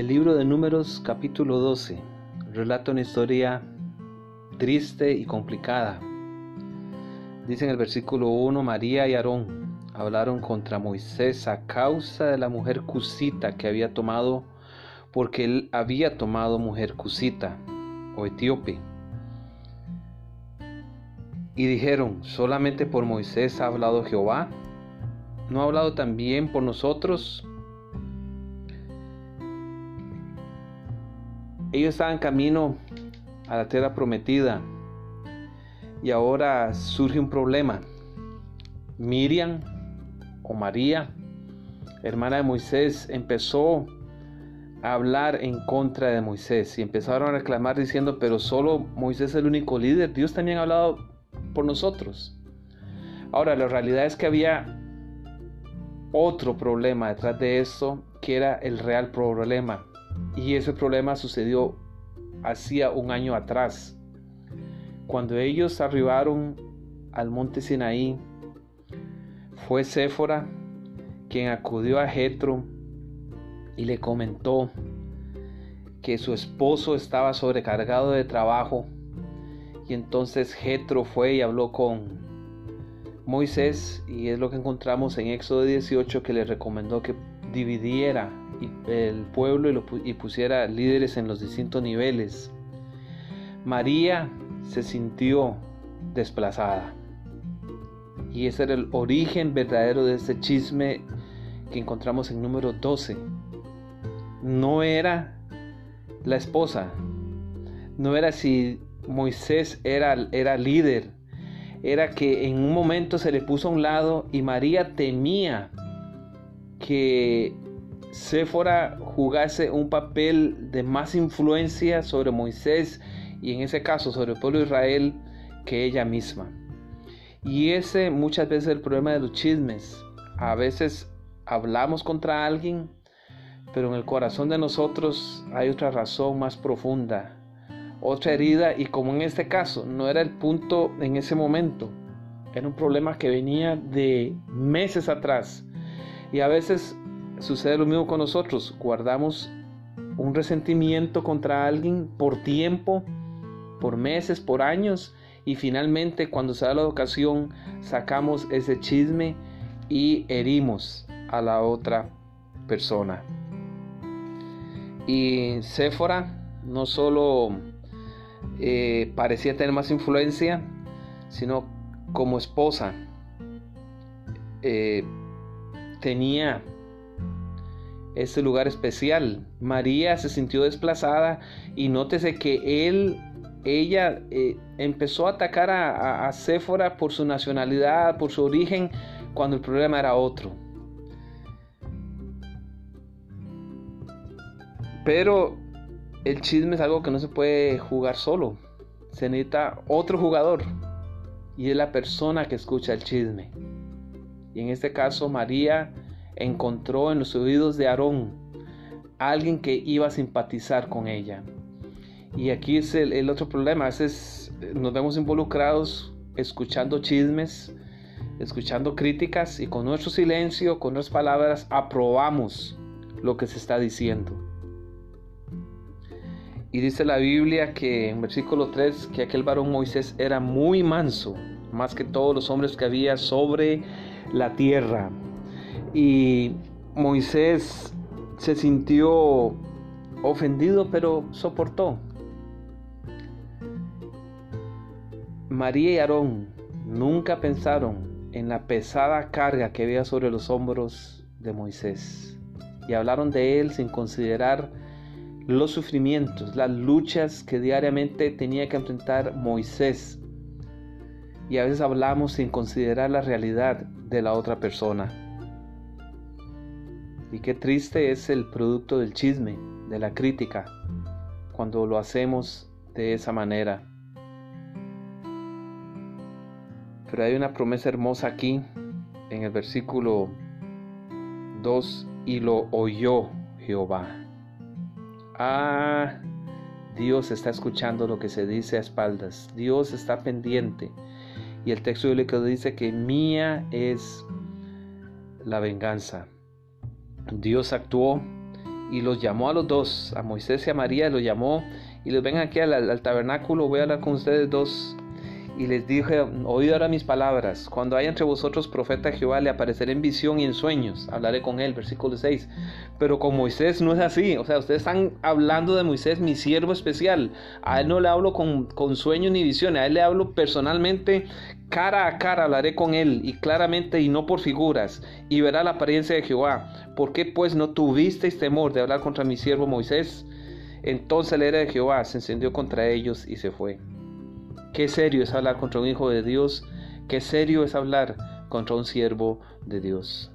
El libro de Números capítulo 12 relata una historia triste y complicada. Dice en el versículo 1, María y Aarón hablaron contra Moisés a causa de la mujer cusita que había tomado, porque él había tomado mujer cusita o etíope. Y dijeron, solamente por Moisés ha hablado Jehová, ¿no ha hablado también por nosotros? Ellos estaban camino a la tierra prometida y ahora surge un problema. Miriam o María, hermana de Moisés, empezó a hablar en contra de Moisés y empezaron a reclamar diciendo, pero solo Moisés es el único líder, Dios también ha hablado por nosotros. Ahora, la realidad es que había otro problema detrás de esto, que era el real problema. Y ese problema sucedió hacía un año atrás. Cuando ellos arribaron al monte Sinaí, fue Séfora quien acudió a Jetro y le comentó que su esposo estaba sobrecargado de trabajo. Y entonces Jetro fue y habló con Moisés y es lo que encontramos en Éxodo 18 que le recomendó que dividiera el pueblo y, pusiera líderes en los distintos niveles. María se sintió desplazada. Y ese era el origen verdadero de este chisme que encontramos en número 12. No era la esposa, no era si Moisés era, era líder, era que en un momento se le puso a un lado y María temía que Séfora jugase un papel de más influencia sobre Moisés y en ese caso sobre el pueblo de Israel que ella misma. Y ese muchas veces es el problema de los chismes. A veces hablamos contra alguien, pero en el corazón de nosotros hay otra razón más profunda, otra herida y como en este caso no era el punto en ese momento, era un problema que venía de meses atrás. Y a veces sucede lo mismo con nosotros. Guardamos un resentimiento contra alguien por tiempo, por meses, por años, y finalmente cuando se da la ocasión sacamos ese chisme y herimos a la otra persona. Y Séfora no solo eh, parecía tener más influencia, sino como esposa eh, tenía este lugar especial. María se sintió desplazada y nótese que él, ella eh, empezó a atacar a, a, por su nacionalidad, por su origen, cuando el problema era otro. Pero el chisme es algo que no se puede jugar solo. Se necesita otro jugador. Y es la persona que escucha el chisme. Y en este caso María encontró en los oídos de Aarón alguien que iba a simpatizar con ella. Y aquí es el, otro problema, a veces eh, nos vemos involucrados escuchando chismes, escuchando críticas y con nuestro silencio, con nuestras palabras, aprobamos lo que se está diciendo. Y dice la Biblia que en versículo 3 que aquel varón Moisés era muy manso, más que todos los hombres que había sobre la tierra. Y Moisés se sintió ofendido, pero soportó. María y Aarón nunca pensaron en la pesada carga que había sobre los hombros de Moisés y hablaron de él sin considerar los sufrimientos, las luchas que diariamente tenía que enfrentar Moisés. Y a veces hablamos sin considerar la realidad de la otra persona. Y qué triste es el producto del chisme, de la crítica, cuando lo hacemos de esa manera. Pero hay una promesa hermosa aquí en el versículo 2 y lo oyó Jehová. Ah, Dios está escuchando lo que se dice a espaldas. Dios está pendiente. Y el texto bíblico dice que mía es la venganza. Dios actuó y los llamó a los dos, a Moisés y a María, los llamó y les ven aquí al, al tabernáculo, voy a hablar con ustedes dos y les dije, oíd ahora mis palabras, cuando haya entre vosotros profeta Jehová, le apareceré en visión y en sueños, hablaré con él, versículo 6. Pero con Moisés no es así, o sea, ustedes están hablando de Moisés, mi siervo especial, a él no le hablo con, con sueños ni visiones, a él le hablo personalmente, cara a cara hablaré con él, y claramente y no por figuras, y verá la apariencia de Jehová. ¿Por qué pues no tuvisteis temor de hablar contra mi siervo Moisés? Entonces el era de Jehová se encendió contra ellos y se fue. Qué serio es hablar contra un hijo de Dios, qué serio es hablar contra un siervo de Dios.